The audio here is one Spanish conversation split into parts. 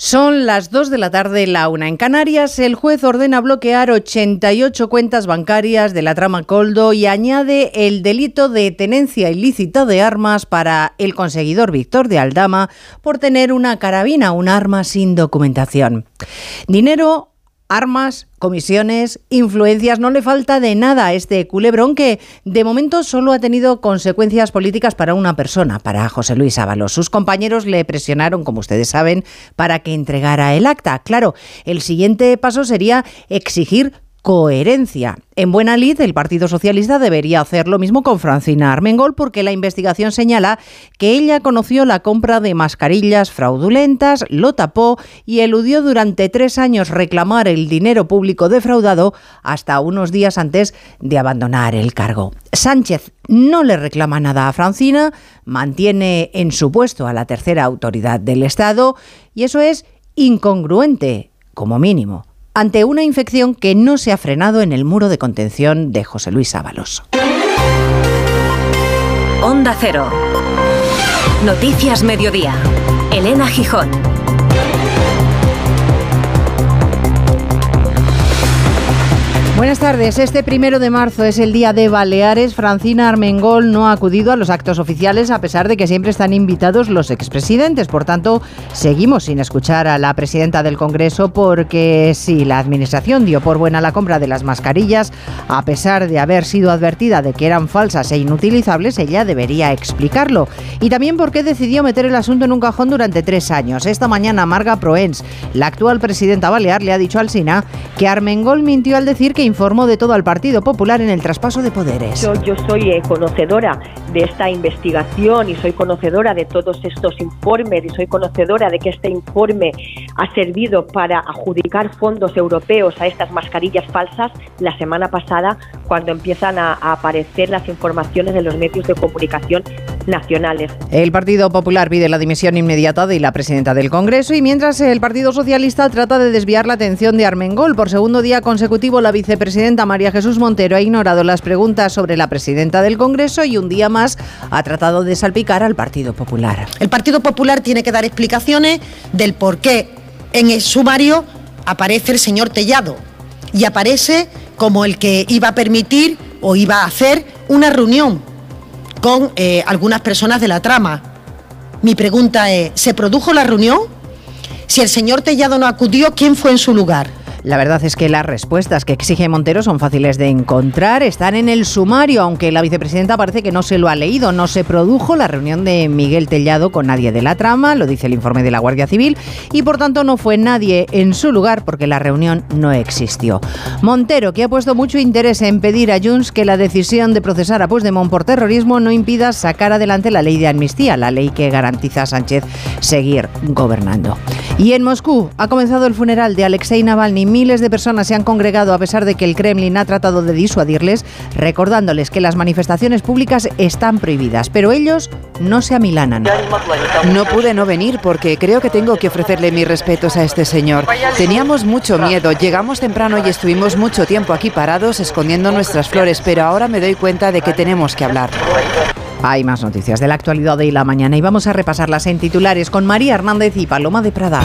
Son las 2 de la tarde, la una en Canarias. El juez ordena bloquear 88 cuentas bancarias de la trama Coldo y añade el delito de tenencia ilícita de armas para el conseguidor Víctor de Aldama por tener una carabina, un arma sin documentación. Dinero armas, comisiones, influencias, no le falta de nada a este culebrón que de momento solo ha tenido consecuencias políticas para una persona, para José Luis Ábalos. Sus compañeros le presionaron, como ustedes saben, para que entregara el acta. Claro, el siguiente paso sería exigir coherencia. En buena lid, el Partido Socialista debería hacer lo mismo con Francina Armengol porque la investigación señala que ella conoció la compra de mascarillas fraudulentas, lo tapó y eludió durante tres años reclamar el dinero público defraudado hasta unos días antes de abandonar el cargo. Sánchez no le reclama nada a Francina, mantiene en su puesto a la tercera autoridad del Estado y eso es incongruente, como mínimo ante una infección que no se ha frenado en el muro de contención de José Luis Ábalos. Onda Cero. Noticias Mediodía. Elena Gijón. Buenas tardes. Este primero de marzo es el día de Baleares. Francina Armengol no ha acudido a los actos oficiales a pesar de que siempre están invitados los expresidentes. Por tanto, seguimos sin escuchar a la presidenta del Congreso porque si la administración dio por buena la compra de las mascarillas, a pesar de haber sido advertida de que eran falsas e inutilizables, ella debería explicarlo. Y también por qué decidió meter el asunto en un cajón durante tres años. Esta mañana Marga Proens, la actual presidenta balear, le ha dicho al SINA que Armengol mintió al decir que informó de todo al Partido Popular en el traspaso de poderes. Yo, yo soy eh, conocedora de esta investigación y soy conocedora de todos estos informes y soy conocedora de que este informe ha servido para adjudicar fondos europeos a estas mascarillas falsas la semana pasada cuando empiezan a, a aparecer las informaciones de los medios de comunicación nacionales. El Partido Popular pide la dimisión inmediata de la presidenta del Congreso y mientras el Partido Socialista trata de desviar la atención de Armengol. Por segundo día consecutivo, la vicepresidenta María Jesús Montero ha ignorado las preguntas sobre la presidenta del Congreso y un día más ha tratado de salpicar al Partido Popular. El Partido Popular tiene que dar explicaciones del por qué en el sumario aparece el señor Tellado y aparece como el que iba a permitir o iba a hacer una reunión con eh, algunas personas de la trama. Mi pregunta es, ¿se produjo la reunión? Si el señor Tellado no acudió, ¿quién fue en su lugar? La verdad es que las respuestas que exige Montero son fáciles de encontrar, están en el sumario, aunque la vicepresidenta parece que no se lo ha leído. No se produjo la reunión de Miguel Tellado con nadie de la trama, lo dice el informe de la Guardia Civil, y por tanto no fue nadie en su lugar porque la reunión no existió. Montero, que ha puesto mucho interés en pedir a Junts que la decisión de procesar a Puigdemont por terrorismo no impida sacar adelante la ley de amnistía, la ley que garantiza a Sánchez seguir gobernando. Y en Moscú ha comenzado el funeral de Alexei Navalny miles de personas se han congregado a pesar de que el Kremlin ha tratado de disuadirles, recordándoles que las manifestaciones públicas están prohibidas, pero ellos no se amilanan. No pude no venir porque creo que tengo que ofrecerle mis respetos a este señor. Teníamos mucho miedo, llegamos temprano y estuvimos mucho tiempo aquí parados escondiendo nuestras flores, pero ahora me doy cuenta de que tenemos que hablar. Hay más noticias de la actualidad de la mañana y vamos a repasarlas en titulares con María Hernández y Paloma de Prada.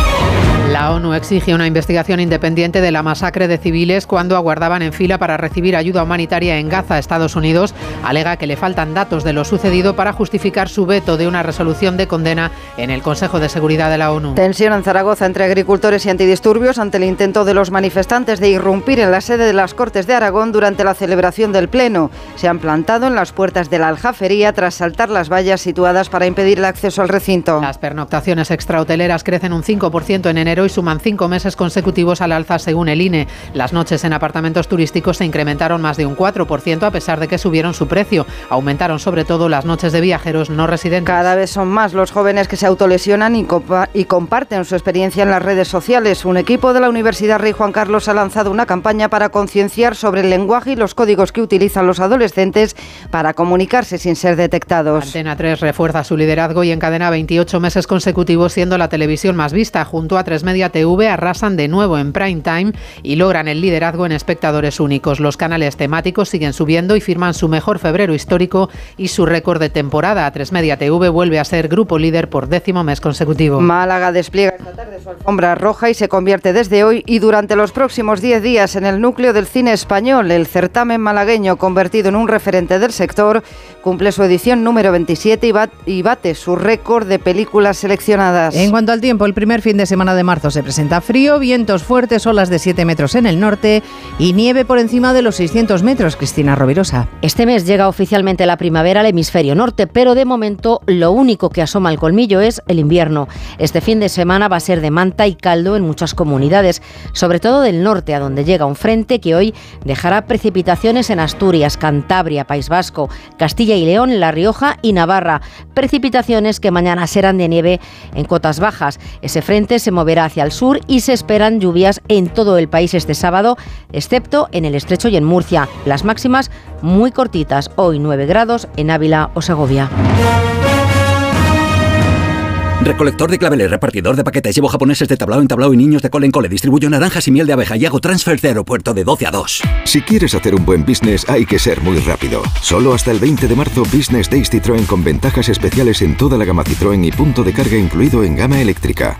La ONU exige una investigación independiente de la masacre de civiles cuando aguardaban en fila para recibir ayuda humanitaria en Gaza. Estados Unidos alega que le faltan datos de lo sucedido para justificar su veto de una resolución de condena en el Consejo de Seguridad de la ONU. Tensión en Zaragoza entre agricultores y antidisturbios ante el intento de los manifestantes de irrumpir en la sede de las Cortes de Aragón durante la celebración del Pleno. Se han plantado en las puertas de la Aljafería tras saltar las vallas situadas para impedir el acceso al recinto. Las pernoctaciones extrahoteleras crecen un 5% en enero y suman cinco meses consecutivos al alza según el INE. Las noches en apartamentos turísticos se incrementaron más de un 4% a pesar de que subieron su precio. Aumentaron sobre todo las noches de viajeros no residentes. Cada vez son más los jóvenes que se autolesionan y, y comparten su experiencia en las redes sociales. Un equipo de la Universidad Rey Juan Carlos ha lanzado una campaña para concienciar sobre el lenguaje y los códigos que utilizan los adolescentes para comunicarse sin ser detectados. Antena 3 refuerza su liderazgo y encadena 28 meses consecutivos siendo la televisión más vista junto a tres medios Media TV arrasan de nuevo en prime time y logran el liderazgo en espectadores únicos. Los canales temáticos siguen subiendo y firman su mejor febrero histórico y su récord de temporada. A Media TV vuelve a ser grupo líder por décimo mes consecutivo. Málaga despliega esta tarde su alfombra roja y se convierte desde hoy y durante los próximos 10 días en el núcleo del cine español. El certamen malagueño, convertido en un referente del sector, cumple su edición número 27 y bate su récord de películas seleccionadas. En cuanto al tiempo, el primer fin de semana de marzo se presenta frío, vientos fuertes, olas de 7 metros en el norte y nieve por encima de los 600 metros. Cristina Rovirosa. Este mes llega oficialmente la primavera al hemisferio norte, pero de momento lo único que asoma al colmillo es el invierno. Este fin de semana va a ser de manta y caldo en muchas comunidades, sobre todo del norte, a donde llega un frente que hoy dejará precipitaciones en Asturias, Cantabria, País Vasco, Castilla y León, La Rioja y Navarra. Precipitaciones que mañana serán de nieve en cotas bajas. Ese frente se moverá hacia el sur y se esperan lluvias en todo el país este sábado, excepto en el estrecho y en Murcia. Las máximas muy cortitas, hoy 9 grados en Ávila o Segovia. Recolector de claveles, repartidor de paquetes, llevo japoneses de tablao en tablao y niños de cole en cole, distribuyo naranjas y miel de abeja y hago transfer de aeropuerto de 12 a 2. Si quieres hacer un buen business hay que ser muy rápido. Solo hasta el 20 de marzo Business Days Citroën con ventajas especiales en toda la gama Citroën y punto de carga incluido en gama eléctrica.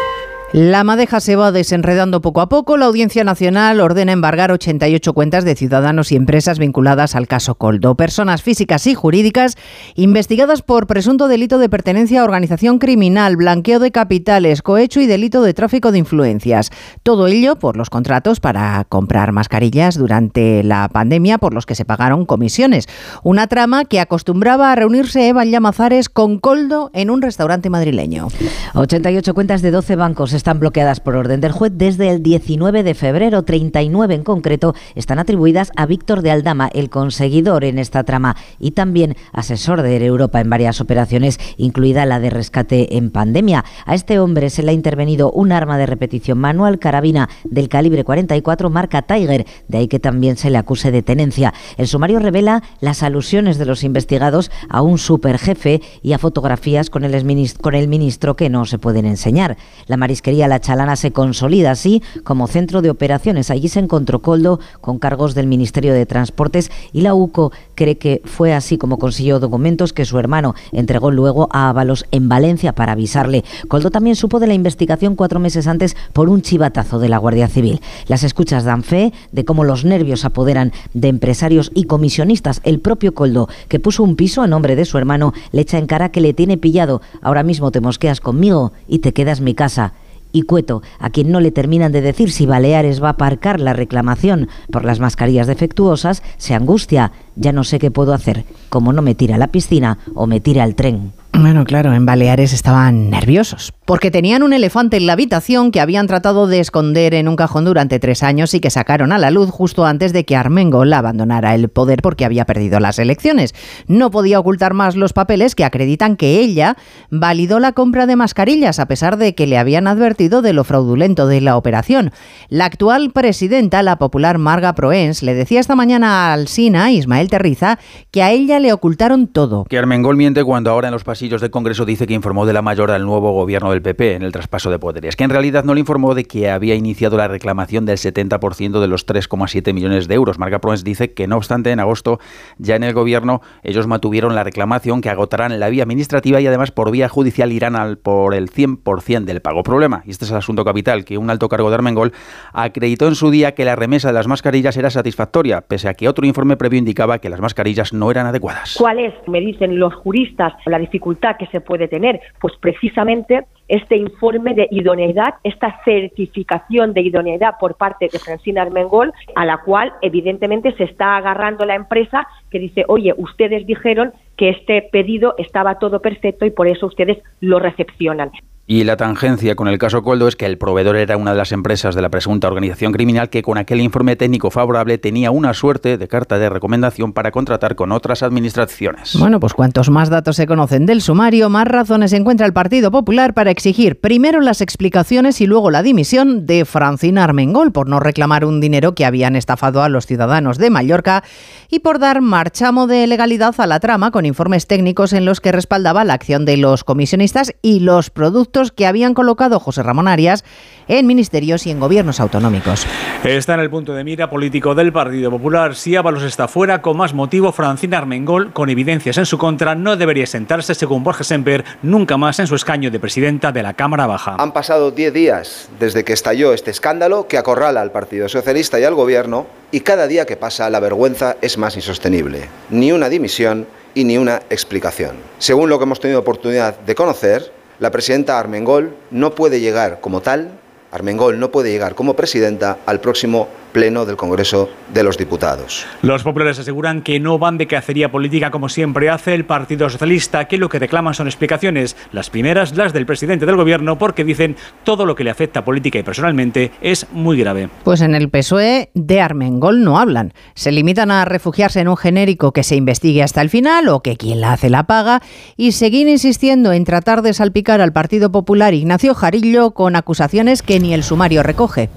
La madeja se va desenredando poco a poco. La Audiencia Nacional ordena embargar 88 cuentas de ciudadanos y empresas vinculadas al caso Coldo. Personas físicas y jurídicas investigadas por presunto delito de pertenencia a organización criminal, blanqueo de capitales, cohecho y delito de tráfico de influencias. Todo ello por los contratos para comprar mascarillas durante la pandemia por los que se pagaron comisiones. Una trama que acostumbraba a reunirse Eva Llamazares con Coldo en un restaurante madrileño. 88 cuentas de 12 bancos están bloqueadas por orden del juez desde el 19 de febrero. 39 en concreto están atribuidas a Víctor de Aldama, el conseguidor en esta trama y también asesor de Europa en varias operaciones, incluida la de rescate en pandemia. A este hombre se le ha intervenido un arma de repetición manual carabina del calibre 44 marca Tiger, de ahí que también se le acuse de tenencia. El sumario revela las alusiones de los investigados a un superjefe y a fotografías con el, con el ministro que no se pueden enseñar. La marisquería la Chalana se consolida así como centro de operaciones. Allí se encontró Coldo con cargos del Ministerio de Transportes y la UCO cree que fue así como consiguió documentos que su hermano entregó luego a Ábalos en Valencia para avisarle. Coldo también supo de la investigación cuatro meses antes por un chivatazo de la Guardia Civil. Las escuchas dan fe de cómo los nervios apoderan de empresarios y comisionistas. El propio Coldo, que puso un piso a nombre de su hermano, le echa en cara que le tiene pillado. Ahora mismo te mosqueas conmigo y te quedas mi casa y Cueto, a quien no le terminan de decir si Baleares va a aparcar la reclamación por las mascarillas defectuosas, se angustia. Ya no sé qué puedo hacer, como no me tira a la piscina o me tira al tren. Bueno, claro, en Baleares estaban nerviosos, porque tenían un elefante en la habitación que habían tratado de esconder en un cajón durante tres años y que sacaron a la luz justo antes de que Armengol abandonara el poder porque había perdido las elecciones. No podía ocultar más los papeles que acreditan que ella validó la compra de mascarillas a pesar de que le habían advertido de lo fraudulento de la operación. La actual presidenta, la popular Marga Proens, le decía esta mañana al SINA, Ismael Ismael Terriza, que a ella le ocultaron todo. Que Armengol miente cuando ahora en los pasillos del Congreso dice que informó de la mayor al nuevo gobierno del PP en el traspaso de poderes, que en realidad no le informó de que había iniciado la reclamación del 70% de los 3,7 millones de euros. Marca Proens dice que no obstante en agosto ya en el gobierno ellos mantuvieron la reclamación que agotarán la vía administrativa y además por vía judicial irán al por el 100% del pago. Problema, y este es el asunto capital, que un alto cargo de Armengol acreditó en su día que la remesa de las mascarillas era satisfactoria, pese a que otro informe previo indicaba que las mascarillas no eran adecuadas. ¿Cuál es, me dicen los juristas, la dificultad que se puede tener? Pues precisamente este informe de idoneidad, esta certificación de idoneidad por parte de Francina Armengol, a la cual evidentemente se está agarrando la empresa que dice, oye, ustedes dijeron que este pedido estaba todo perfecto y por eso ustedes lo recepcionan. Y la tangencia con el caso Coldo es que el proveedor era una de las empresas de la presunta organización criminal que con aquel informe técnico favorable tenía una suerte de carta de recomendación para contratar con otras administraciones. Bueno, pues cuantos más datos se conocen del sumario, más razones encuentra el Partido Popular para exigir primero las explicaciones y luego la dimisión de Francina Armengol por no reclamar un dinero que habían estafado a los ciudadanos de Mallorca y por dar marchamo de legalidad a la trama con informes técnicos en los que respaldaba la acción de los comisionistas y los productos que habían colocado José Ramón Arias en ministerios y en gobiernos autonómicos. Está en el punto de mira político del Partido Popular. Si Ábalos está fuera, con más motivo, Francina Armengol, con evidencias en su contra, no debería sentarse, según Borges Semper, nunca más en su escaño de presidenta de la Cámara Baja. Han pasado 10 días desde que estalló este escándalo que acorrala al Partido Socialista y al Gobierno, y cada día que pasa la vergüenza es más insostenible. Ni una dimisión y ni una explicación. Según lo que hemos tenido oportunidad de conocer, la presidenta Armengol no puede llegar como tal, Armengol no puede llegar como presidenta al próximo Pleno del Congreso de los Diputados. Los populares aseguran que no van de cacería política como siempre hace el Partido Socialista, que lo que reclaman son explicaciones. Las primeras, las del presidente del Gobierno, porque dicen todo lo que le afecta política y personalmente es muy grave. Pues en el PSOE de Armengol no hablan. Se limitan a refugiarse en un genérico que se investigue hasta el final o que quien la hace la paga y seguir insistiendo en tratar de salpicar al Partido Popular Ignacio Jarillo con acusaciones que ni el sumario recoge.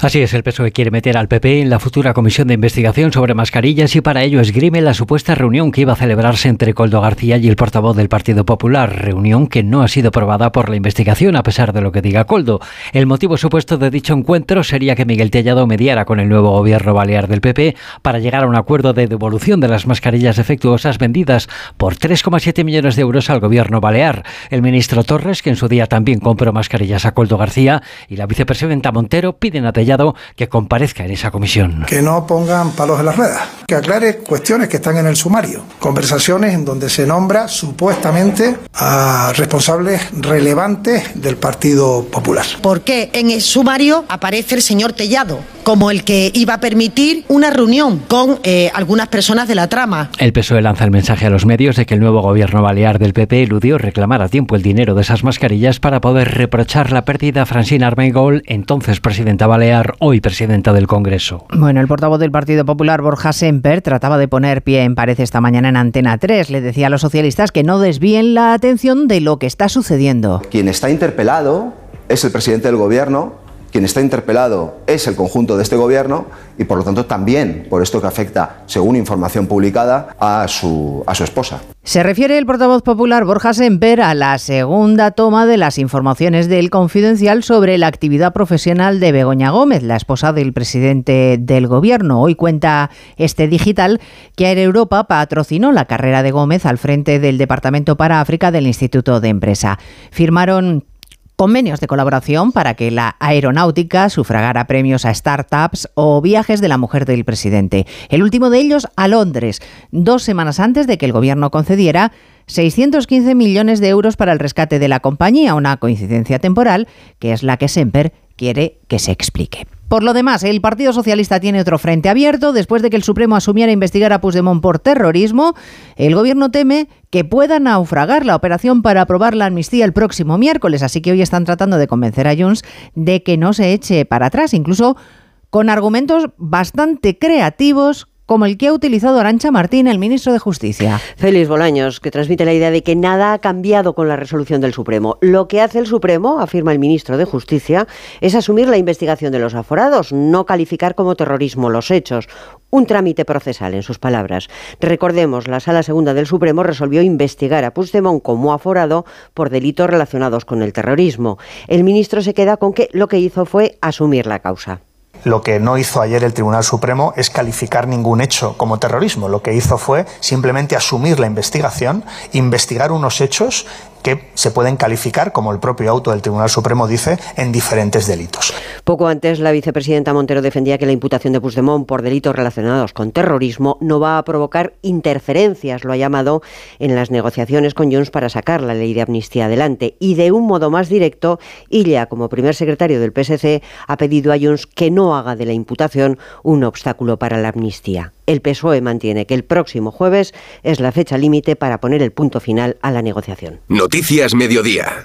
Así es, el PSOE quiere meter al PP en la futura comisión de investigación sobre mascarillas y para ello esgrime la supuesta reunión que iba a celebrarse entre Coldo García y el portavoz del Partido Popular, reunión que no ha sido aprobada por la investigación a pesar de lo que diga Coldo. El motivo supuesto de dicho encuentro sería que Miguel Tellado mediara con el nuevo gobierno balear del PP para llegar a un acuerdo de devolución de las mascarillas defectuosas vendidas por 3,7 millones de euros al gobierno balear. El ministro Torres, que en su día también compró mascarillas a Coldo García, y la vicepresidenta Montero piden a Tellado que comparezca en esa comisión. Que no pongan palos en las ruedas, que aclare cuestiones que están en el sumario, conversaciones en donde se nombra supuestamente a responsables relevantes del Partido Popular. ¿Por qué en el sumario aparece el señor Tellado como el que iba a permitir una reunión con eh, algunas personas de la trama? El PSOE lanza el mensaje a los medios de que el nuevo gobierno balear del PP eludió reclamar a tiempo el dinero de esas mascarillas para poder reprochar la pérdida a Francina Armengol, entonces presidenta balear hoy presidenta del Congreso. Bueno, el portavoz del Partido Popular, Borja Semper, trataba de poner pie en pared esta mañana en Antena 3. Le decía a los socialistas que no desvíen la atención de lo que está sucediendo. Quien está interpelado es el presidente del Gobierno, quien está interpelado es el conjunto de este gobierno y por lo tanto también por esto que afecta, según información publicada, a su, a su esposa. Se refiere el portavoz popular Borja Semper a la segunda toma de las informaciones del Confidencial sobre la actividad profesional de Begoña Gómez, la esposa del presidente del gobierno. Hoy cuenta este digital que Air Europa patrocinó la carrera de Gómez al frente del Departamento para África del Instituto de Empresa. Firmaron convenios de colaboración para que la aeronáutica sufragara premios a startups o viajes de la mujer del presidente. El último de ellos a Londres, dos semanas antes de que el gobierno concediera 615 millones de euros para el rescate de la compañía, una coincidencia temporal que es la que Semper quiere que se explique. Por lo demás, el Partido Socialista tiene otro frente abierto. Después de que el Supremo asumiera investigar a Puigdemont por terrorismo, el gobierno teme que pueda naufragar la operación para aprobar la amnistía el próximo miércoles. Así que hoy están tratando de convencer a Junts de que no se eche para atrás, incluso con argumentos bastante creativos como el que ha utilizado Arancha Martín, el ministro de Justicia. Félix Bolaños, que transmite la idea de que nada ha cambiado con la resolución del Supremo. Lo que hace el Supremo, afirma el ministro de Justicia, es asumir la investigación de los aforados, no calificar como terrorismo los hechos. Un trámite procesal, en sus palabras. Recordemos, la Sala Segunda del Supremo resolvió investigar a Puigdemont como aforado por delitos relacionados con el terrorismo. El ministro se queda con que lo que hizo fue asumir la causa. Lo que no hizo ayer el Tribunal Supremo es calificar ningún hecho como terrorismo. Lo que hizo fue simplemente asumir la investigación, investigar unos hechos que se pueden calificar, como el propio auto del Tribunal Supremo dice, en diferentes delitos. Poco antes, la vicepresidenta Montero defendía que la imputación de Puigdemont por delitos relacionados con terrorismo no va a provocar interferencias, lo ha llamado, en las negociaciones con Junts para sacar la ley de amnistía adelante. Y de un modo más directo, Illa, como primer secretario del PSC, ha pedido a Junts que no haga de la imputación un obstáculo para la amnistía. El PSOE mantiene que el próximo jueves es la fecha límite para poner el punto final a la negociación. Noticias Mediodía.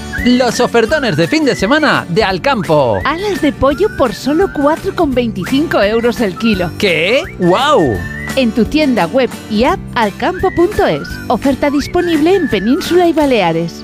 Los ofertones de fin de semana de Alcampo. Alas de pollo por solo 4,25 euros el kilo. ¿Qué? ¡Wow! En tu tienda web y app alcampo.es. Oferta disponible en Península y Baleares.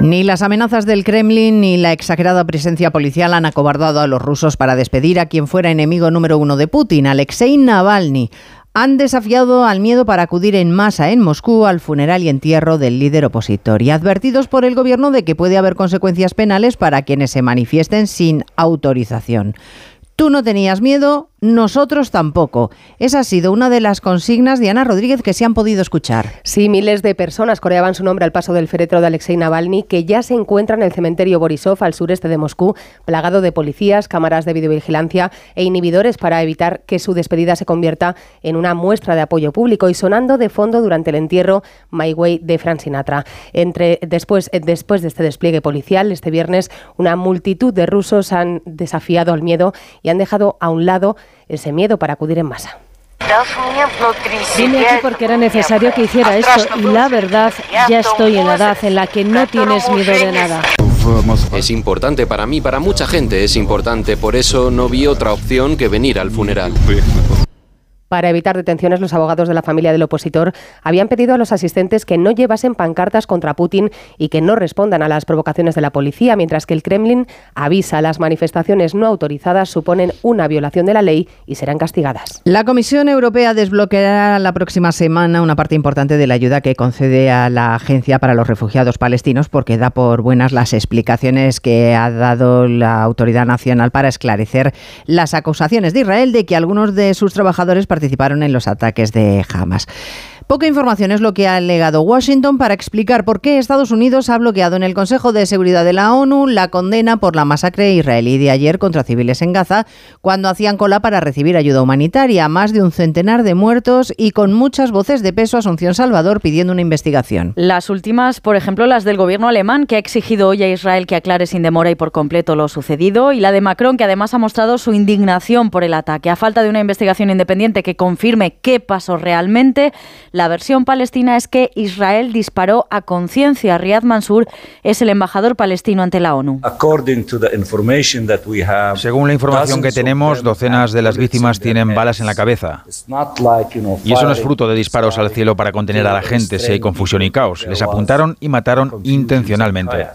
Ni las amenazas del Kremlin ni la exagerada presencia policial han acobardado a los rusos para despedir a quien fuera enemigo número uno de Putin, Alexei Navalny. Han desafiado al miedo para acudir en masa en Moscú al funeral y entierro del líder opositor y advertidos por el gobierno de que puede haber consecuencias penales para quienes se manifiesten sin autorización. Tú no tenías miedo, nosotros tampoco. Esa ha sido una de las consignas de Ana Rodríguez que se han podido escuchar. Sí, miles de personas coreaban su nombre al paso del féretro de Alexei Navalny, que ya se encuentra en el cementerio Borisov, al sureste de Moscú, plagado de policías, cámaras de videovigilancia e inhibidores para evitar que su despedida se convierta en una muestra de apoyo público y sonando de fondo durante el entierro My Way de Frank Sinatra. Entre, después, eh, después de este despliegue policial, este viernes, una multitud de rusos han desafiado al miedo y han dejado a un lado ese miedo para acudir en masa. Vine aquí porque era necesario que hiciera esto y la verdad, ya estoy en la edad en la que no tienes miedo de nada. Es importante para mí, para mucha gente es importante, por eso no vi otra opción que venir al funeral. Para evitar detenciones, los abogados de la familia del opositor habían pedido a los asistentes que no llevasen pancartas contra Putin y que no respondan a las provocaciones de la policía, mientras que el Kremlin avisa las manifestaciones no autorizadas suponen una violación de la ley y serán castigadas. La Comisión Europea desbloqueará la próxima semana una parte importante de la ayuda que concede a la Agencia para los Refugiados Palestinos porque da por buenas las explicaciones que ha dado la Autoridad Nacional para esclarecer las acusaciones de Israel de que algunos de sus trabajadores participaron en los ataques de Hamas. Poca información es lo que ha alegado Washington para explicar por qué Estados Unidos ha bloqueado en el Consejo de Seguridad de la ONU la condena por la masacre israelí de ayer contra civiles en Gaza, cuando hacían cola para recibir ayuda humanitaria. Más de un centenar de muertos y con muchas voces de peso Asunción Salvador pidiendo una investigación. Las últimas, por ejemplo, las del gobierno alemán, que ha exigido hoy a Israel que aclare sin demora y por completo lo sucedido, y la de Macron, que además ha mostrado su indignación por el ataque. A falta de una investigación independiente que confirme qué pasó realmente, la versión palestina es que Israel disparó a conciencia. Riyad Mansour es el embajador palestino ante la ONU. Según la información que tenemos, docenas de las víctimas tienen balas en la cabeza. Y eso no es fruto de disparos al cielo para contener a la gente si hay confusión y caos. Les apuntaron y mataron intencionalmente.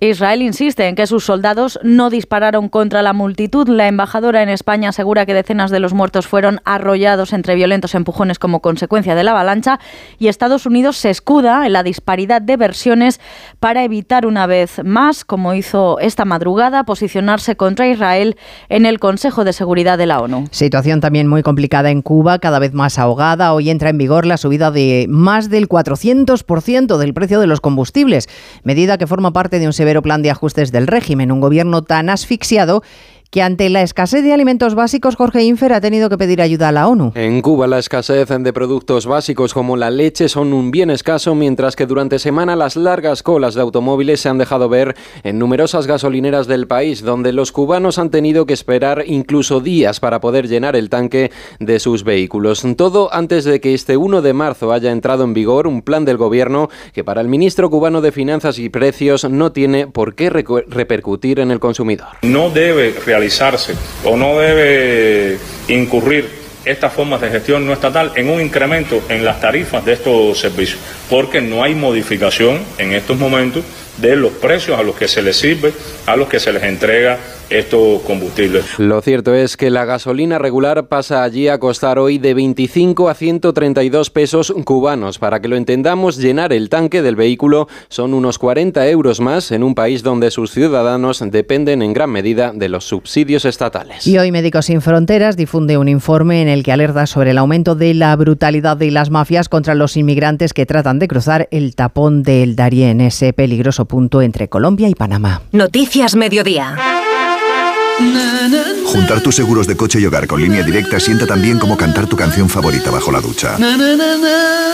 Israel insiste en que sus soldados no dispararon contra la multitud. La embajadora en España asegura que decenas de los muertos fueron arrollados entre violentos empujones como consecuencia de la avalancha y Estados Unidos se escuda en la disparidad de versiones para evitar una vez más, como hizo esta madrugada, posicionarse contra Israel en el Consejo de Seguridad de la ONU. Situación también muy complicada en Cuba, cada vez más ahogada. Hoy entra en vigor la subida de más del 400% del precio de los combustibles, medida que forma parte de un severo plan de ajustes del régimen. Un gobierno tan asfixiado que ante la escasez de alimentos básicos, Jorge Infer ha tenido que pedir ayuda a la ONU. En Cuba, la escasez de productos básicos como la leche son un bien escaso, mientras que durante semana las largas colas de automóviles se han dejado ver en numerosas gasolineras del país, donde los cubanos han tenido que esperar incluso días para poder llenar el tanque de sus vehículos. Todo antes de que este 1 de marzo haya entrado en vigor un plan del gobierno que para el ministro cubano de Finanzas y Precios no tiene por qué repercutir en el consumidor. No debe o no debe incurrir estas formas de gestión no estatal en un incremento en las tarifas de estos servicios, porque no hay modificación en estos momentos de los precios a los que se les sirve, a los que se les entrega estos combustibles. Lo cierto es que la gasolina regular pasa allí a costar hoy de 25 a 132 pesos cubanos. Para que lo entendamos, llenar el tanque del vehículo son unos 40 euros más en un país donde sus ciudadanos dependen en gran medida de los subsidios estatales. Y hoy Médicos Sin Fronteras difunde un informe en el que alerta sobre el aumento de la brutalidad de las mafias contra los inmigrantes que tratan de cruzar el tapón del Darién, ese peligroso punto entre Colombia y Panamá. Noticias Mediodía. Juntar tus seguros de coche y hogar con línea directa sienta tan bien como cantar tu canción favorita bajo la ducha.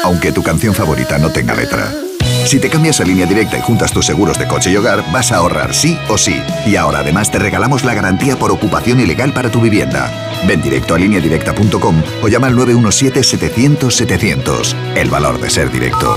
Aunque tu canción favorita no tenga letra. Si te cambias a línea directa y juntas tus seguros de coche y hogar, vas a ahorrar sí o sí. Y ahora además te regalamos la garantía por ocupación ilegal para tu vivienda. Ven directo a lineadirecta.com o llama al 917-700-700. El valor de ser directo.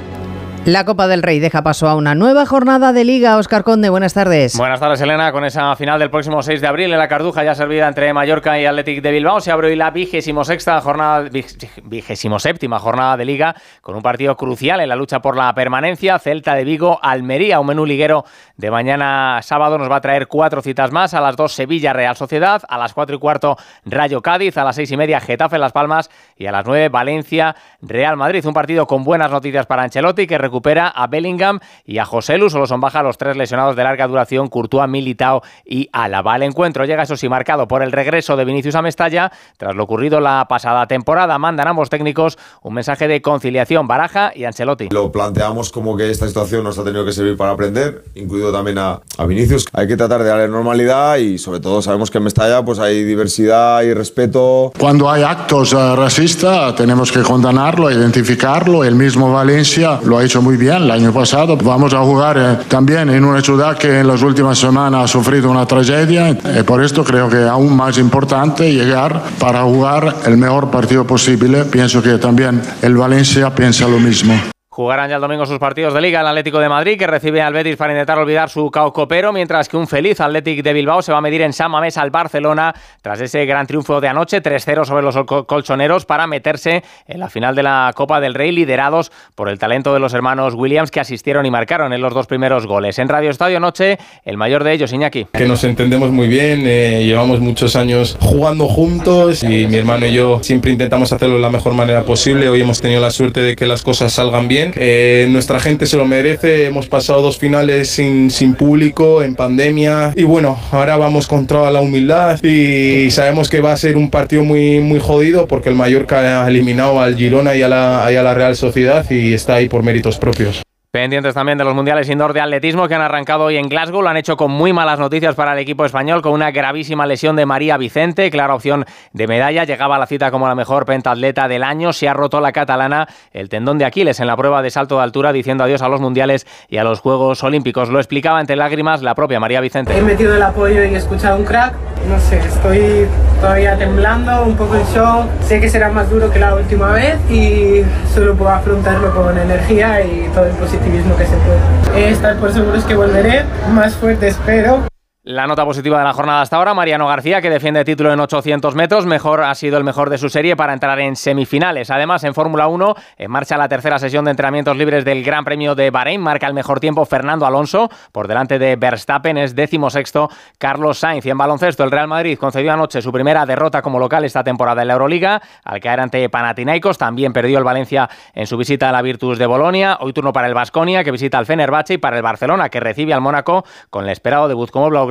La Copa del Rey deja paso a una nueva jornada de Liga. Oscar Conde, buenas tardes. Buenas tardes, Elena. Con esa final del próximo 6 de abril en la Carduja, ya servida entre Mallorca y Athletic de Bilbao, se abre hoy la vigésimo sexta jornada, vigésimo séptima jornada de Liga, con un partido crucial en la lucha por la permanencia. Celta de Vigo, Almería, un menú liguero de mañana sábado nos va a traer cuatro citas más. A las dos, Sevilla, Real Sociedad. A las cuatro y cuarto, Rayo Cádiz. A las seis y media, Getafe, Las Palmas. Y a las nueve, Valencia, Real Madrid. Un partido con buenas noticias para Ancelotti, que recupera a Bellingham y a José Lu. Solo son baja los tres lesionados de larga duración, Courtois, Militao y Alaba. El encuentro llega, eso sí, marcado por el regreso de Vinicius a Mestalla. Tras lo ocurrido la pasada temporada, mandan ambos técnicos un mensaje de conciliación, Baraja y Ancelotti. Lo planteamos como que esta situación nos ha tenido que servir para aprender, incluido también a, a Vinicius. Hay que tratar de darle normalidad y sobre todo sabemos que en Mestalla pues hay diversidad y respeto. Cuando hay actos uh, racistas tenemos que condenarlo, identificarlo. El mismo Valencia lo ha hecho muy bien el año pasado. Vamos a jugar eh, también en una ciudad que en las últimas semanas ha sufrido una tragedia y por esto creo que aún más importante llegar para jugar el mejor partido posible. Pienso que también el Valencia piensa lo mismo. Jugarán ya el domingo sus partidos de Liga el Atlético de Madrid, que recibe al Betis para intentar olvidar su caos copero, mientras que un feliz Atlético de Bilbao se va a medir en San Mamés al Barcelona tras ese gran triunfo de anoche, 3-0 sobre los colchoneros, para meterse en la final de la Copa del Rey, liderados por el talento de los hermanos Williams, que asistieron y marcaron en los dos primeros goles. En Radio Estadio Noche, el mayor de ellos, Iñaki. Que nos entendemos muy bien, eh, llevamos muchos años jugando juntos y mi hermano y yo siempre intentamos hacerlo de la mejor manera posible. Hoy hemos tenido la suerte de que las cosas salgan bien eh, nuestra gente se lo merece. Hemos pasado dos finales sin, sin público, en pandemia. Y bueno, ahora vamos con toda la humildad y sabemos que va a ser un partido muy, muy jodido porque el Mallorca ha eliminado al Girona y a la, y a la Real Sociedad y está ahí por méritos propios. Pendientes también de los mundiales indoor de atletismo que han arrancado hoy en Glasgow. Lo han hecho con muy malas noticias para el equipo español, con una gravísima lesión de María Vicente, clara opción de medalla. Llegaba a la cita como la mejor pentatleta del año. Se ha roto la catalana el tendón de Aquiles en la prueba de salto de altura, diciendo adiós a los mundiales y a los Juegos Olímpicos. Lo explicaba entre lágrimas la propia María Vicente. He metido el apoyo y he escuchado un crack. No sé, estoy todavía temblando, un poco en shock. Sé que será más duro que la última vez y solo puedo afrontarlo con energía y todo el positivo que se puede. Estar por seguro es que volveré más fuerte, espero. La nota positiva de la jornada hasta ahora, Mariano García, que defiende título en 800 metros, mejor ha sido el mejor de su serie para entrar en semifinales. Además, en Fórmula 1, en marcha la tercera sesión de entrenamientos libres del Gran Premio de Bahrein, marca el mejor tiempo Fernando Alonso, por delante de Verstappen es décimo sexto Carlos Sainz. Y en baloncesto, el Real Madrid concedió anoche su primera derrota como local esta temporada en la Euroliga, al caer ante Panathinaikos, también perdió el Valencia en su visita a la Virtus de Bolonia, hoy turno para el Vasconia, que visita al Fenerbahce, y para el Barcelona, que recibe al Mónaco con el esperado debut como blog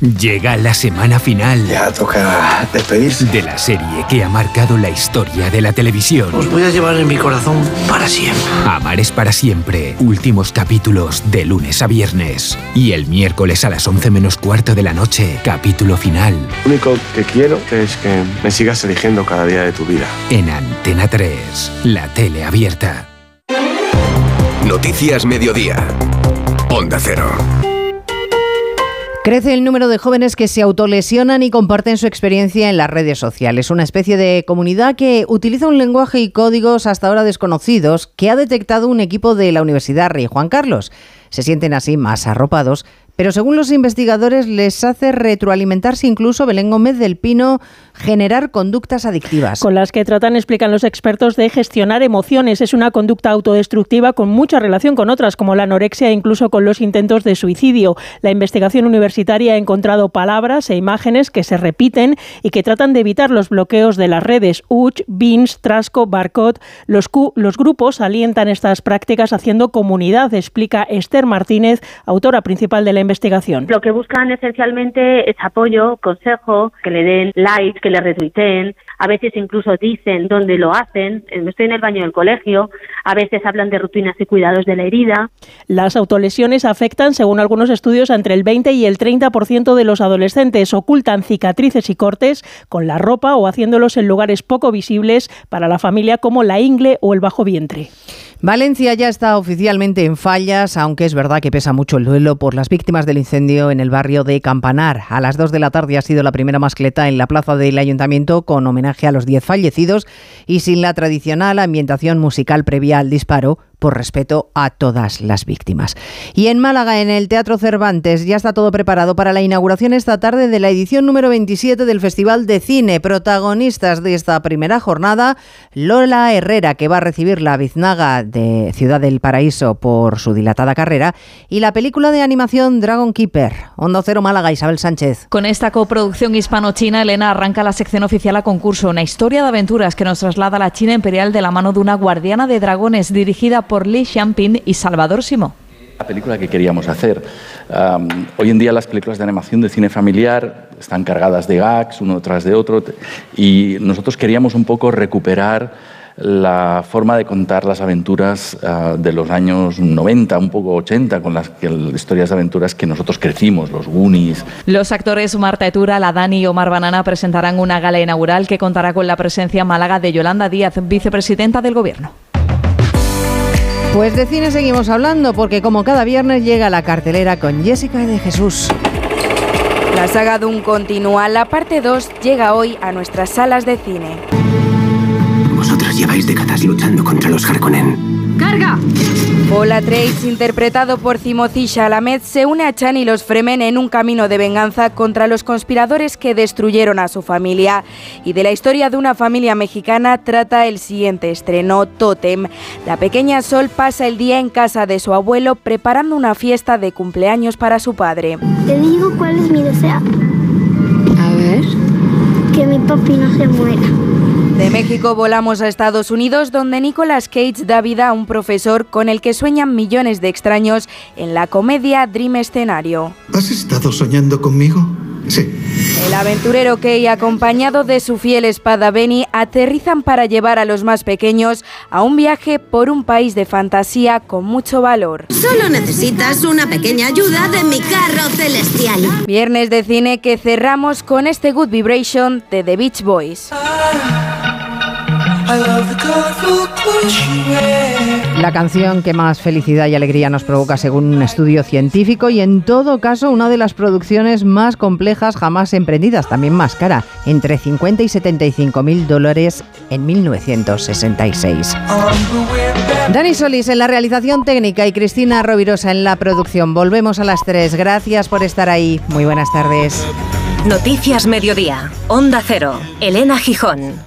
Llega la semana final. Ya toca despedirse. De la serie que ha marcado la historia de la televisión. Os voy a llevar en mi corazón para siempre. Amar es para siempre. Últimos capítulos de lunes a viernes. Y el miércoles a las 11 menos cuarto de la noche, capítulo final. Lo único que quiero es que me sigas eligiendo cada día de tu vida. En Antena 3, la tele abierta. Noticias Mediodía. Onda Cero. Crece el número de jóvenes que se autolesionan y comparten su experiencia en las redes sociales, una especie de comunidad que utiliza un lenguaje y códigos hasta ahora desconocidos que ha detectado un equipo de la Universidad Rey Juan Carlos. Se sienten así más arropados pero según los investigadores les hace retroalimentarse incluso Belén Gómez del Pino, generar conductas adictivas. Con las que tratan, explican los expertos, de gestionar emociones. Es una conducta autodestructiva con mucha relación con otras, como la anorexia e incluso con los intentos de suicidio. La investigación universitaria ha encontrado palabras e imágenes que se repiten y que tratan de evitar los bloqueos de las redes. Uch, Beans, Trasco, Barcode. Los, los grupos alientan estas prácticas haciendo comunidad, explica Esther Martínez, autora principal de la investigación. Lo que buscan esencialmente es apoyo, consejo, que le den likes, que le retuiteen, a veces incluso dicen dónde lo hacen, eh, estoy en el baño del colegio, a veces hablan de rutinas y cuidados de la herida. Las autolesiones afectan, según algunos estudios, entre el 20 y el 30% de los adolescentes. Ocultan cicatrices y cortes con la ropa o haciéndolos en lugares poco visibles para la familia como la ingle o el bajo vientre. Valencia ya está oficialmente en fallas, aunque es verdad que pesa mucho el duelo por las víctimas del incendio en el barrio de Campanar. A las 2 de la tarde ha sido la primera mascleta en la plaza del ayuntamiento con homenaje a los 10 fallecidos y sin la tradicional ambientación musical previa al disparo por respeto a todas las víctimas. Y en Málaga, en el Teatro Cervantes, ya está todo preparado para la inauguración esta tarde de la edición número 27 del Festival de Cine. Protagonistas de esta primera jornada, Lola Herrera, que va a recibir la biznaga de Ciudad del Paraíso por su dilatada carrera, y la película de animación Dragon Keeper. Hondo Cero Málaga, Isabel Sánchez. Con esta coproducción hispano-china, Elena arranca la sección oficial a concurso, una historia de aventuras que nos traslada a la China imperial de la mano de una guardiana de dragones dirigida por Lee Champin y Salvador Simó. La película que queríamos hacer. hoy en día las películas de animación de cine familiar están cargadas de gags uno tras de otro y nosotros queríamos un poco recuperar la forma de contar las aventuras ah, de los años 90, un poco 80, con las, historias de aventuras que nosotros crecimos, los Goonies. Los actores Marta Etura, La Dani y Omar Banana presentarán una gala inaugural que contará con la presencia en Málaga de Yolanda Díaz, vicepresidenta del Gobierno. Pues de cine seguimos hablando porque como cada viernes llega la cartelera con Jessica de Jesús. La saga Doom continúa. La parte 2 llega hoy a nuestras salas de cine. Vosotros lleváis décadas luchando contra los Harkonnen. ¡Carga! Paula Trace, interpretado por Timothy Chalamet, se une a Chan y los Fremen en un camino de venganza contra los conspiradores que destruyeron a su familia. Y de la historia de una familia mexicana trata el siguiente estreno, Totem. La pequeña Sol pasa el día en casa de su abuelo preparando una fiesta de cumpleaños para su padre. Te digo cuál es mi deseo. A ver. Que mi papi no se muera. De México volamos a Estados Unidos, donde Nicolas Cage da vida a un profesor con el que sueñan millones de extraños en la comedia Dream Escenario. ¿Has estado soñando conmigo? Sí. El aventurero Kay, acompañado de su fiel espada Benny, aterrizan para llevar a los más pequeños a un viaje por un país de fantasía con mucho valor. Solo necesitas una pequeña ayuda de mi carro celestial. Viernes de cine que cerramos con este Good Vibration de The Beach Boys. La canción que más felicidad y alegría nos provoca según un estudio científico y en todo caso una de las producciones más complejas jamás emprendidas, también más cara, entre 50 y 75 mil dólares en 1966. Dani Solís en la realización técnica y Cristina Rovirosa en la producción. Volvemos a las 3. Gracias por estar ahí. Muy buenas tardes. Noticias Mediodía. Onda Cero. Elena Gijón.